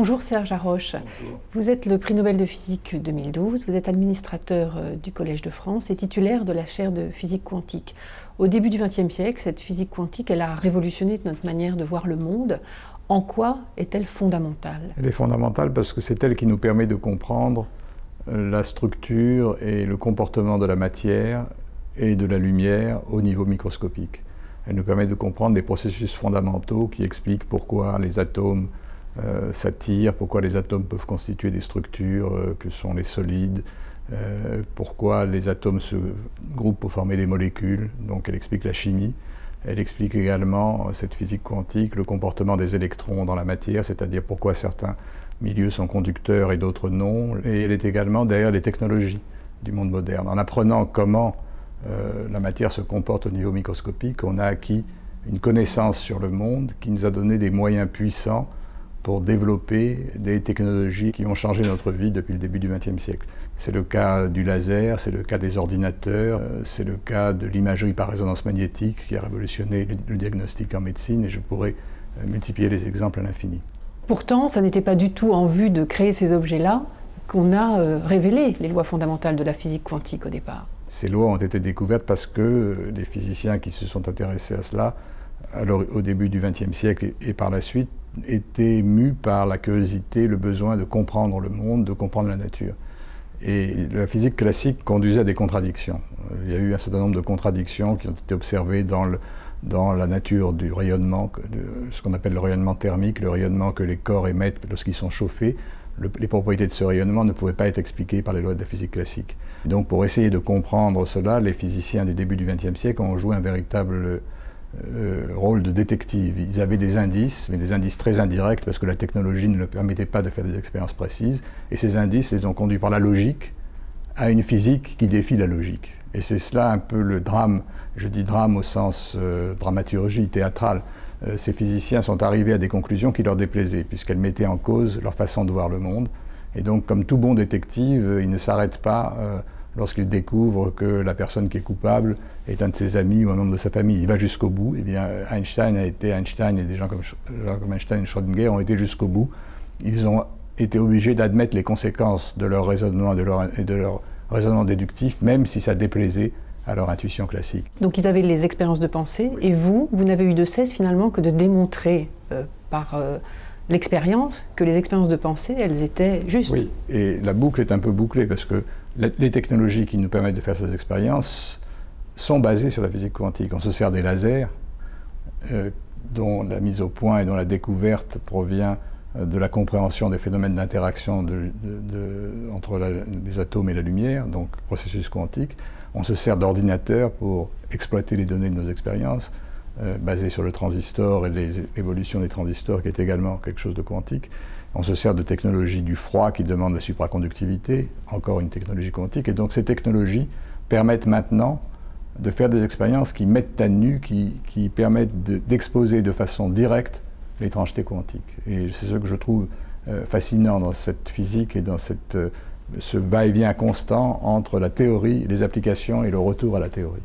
Bonjour Serge Haroche. Vous êtes le prix Nobel de physique 2012, vous êtes administrateur euh, du Collège de France et titulaire de la chaire de physique quantique. Au début du XXe siècle, cette physique quantique, elle a révolutionné notre manière de voir le monde. En quoi est-elle fondamentale? Elle est fondamentale parce que c'est elle qui nous permet de comprendre euh, la structure et le comportement de la matière et de la lumière au niveau microscopique. Elle nous permet de comprendre des processus fondamentaux qui expliquent pourquoi les atomes euh, pourquoi les atomes peuvent constituer des structures euh, que sont les solides, euh, pourquoi les atomes se groupent pour former des molécules. Donc elle explique la chimie. Elle explique également, cette physique quantique, le comportement des électrons dans la matière, c'est-à-dire pourquoi certains milieux sont conducteurs et d'autres non. Et elle est également derrière les technologies du monde moderne. En apprenant comment euh, la matière se comporte au niveau microscopique, on a acquis une connaissance sur le monde qui nous a donné des moyens puissants pour développer des technologies qui ont changé notre vie depuis le début du XXe siècle. C'est le cas du laser, c'est le cas des ordinateurs, euh, c'est le cas de l'imagerie par résonance magnétique qui a révolutionné le diagnostic en médecine et je pourrais euh, multiplier les exemples à l'infini. Pourtant, ça n'était pas du tout en vue de créer ces objets-là qu'on a révélé les lois fondamentales de la physique quantique au départ ces lois ont été découvertes parce que les physiciens qui se sont intéressés à cela, alors au début du XXe siècle et par la suite, étaient mus par la curiosité, le besoin de comprendre le monde, de comprendre la nature. Et la physique classique conduisait à des contradictions. Il y a eu un certain nombre de contradictions qui ont été observées dans, le, dans la nature du rayonnement, de ce qu'on appelle le rayonnement thermique, le rayonnement que les corps émettent lorsqu'ils sont chauffés, les propriétés de ce rayonnement ne pouvaient pas être expliquées par les lois de la physique classique. donc pour essayer de comprendre cela, les physiciens du début du XXe siècle ont joué un véritable euh, rôle de détective. Ils avaient des indices, mais des indices très indirects parce que la technologie ne leur permettait pas de faire des expériences précises. Et ces indices les ont conduits par la logique à une physique qui défie la logique. Et c'est cela un peu le drame, je dis drame au sens euh, dramaturgie théâtrale. Euh, ces physiciens sont arrivés à des conclusions qui leur déplaisaient, puisqu'elles mettaient en cause leur façon de voir le monde. Et donc, comme tout bon détective, euh, il ne s'arrête pas lorsqu'il découvre que la personne qui est coupable est un de ses amis ou un membre de sa famille. Il va jusqu'au bout. Eh bien, Einstein a été Einstein et des gens comme, comme Einstein et Schrödinger ont été jusqu'au bout. Ils ont été obligés d'admettre les conséquences de leur raisonnement de leur, et de leur raisonnement déductif, même si ça déplaisait à leur intuition classique. Donc ils avaient les expériences de pensée, et vous, vous n'avez eu de cesse finalement que de démontrer euh, par euh, l'expérience que les expériences de pensée, elles étaient justes. Oui, et la boucle est un peu bouclée parce que les technologies qui nous permettent de faire ces expériences sont basées sur la physique quantique. On se sert des lasers, euh, dont la mise au point et dont la découverte provient de la compréhension des phénomènes d'interaction entre les atomes et la lumière, donc processus quantique. On se sert d'ordinateurs pour exploiter les données de nos expériences, euh, basées sur le transistor et l'évolution des transistors, qui est également quelque chose de quantique. On se sert de technologies du froid qui demandent la supraconductivité, encore une technologie quantique. Et donc ces technologies permettent maintenant de faire des expériences qui mettent à nu, qui, qui permettent d'exposer de façon directe l'étrangeté quantique. Et c'est ce que je trouve euh, fascinant dans cette physique et dans cette, euh, ce va-et-vient constant entre la théorie, les applications et le retour à la théorie.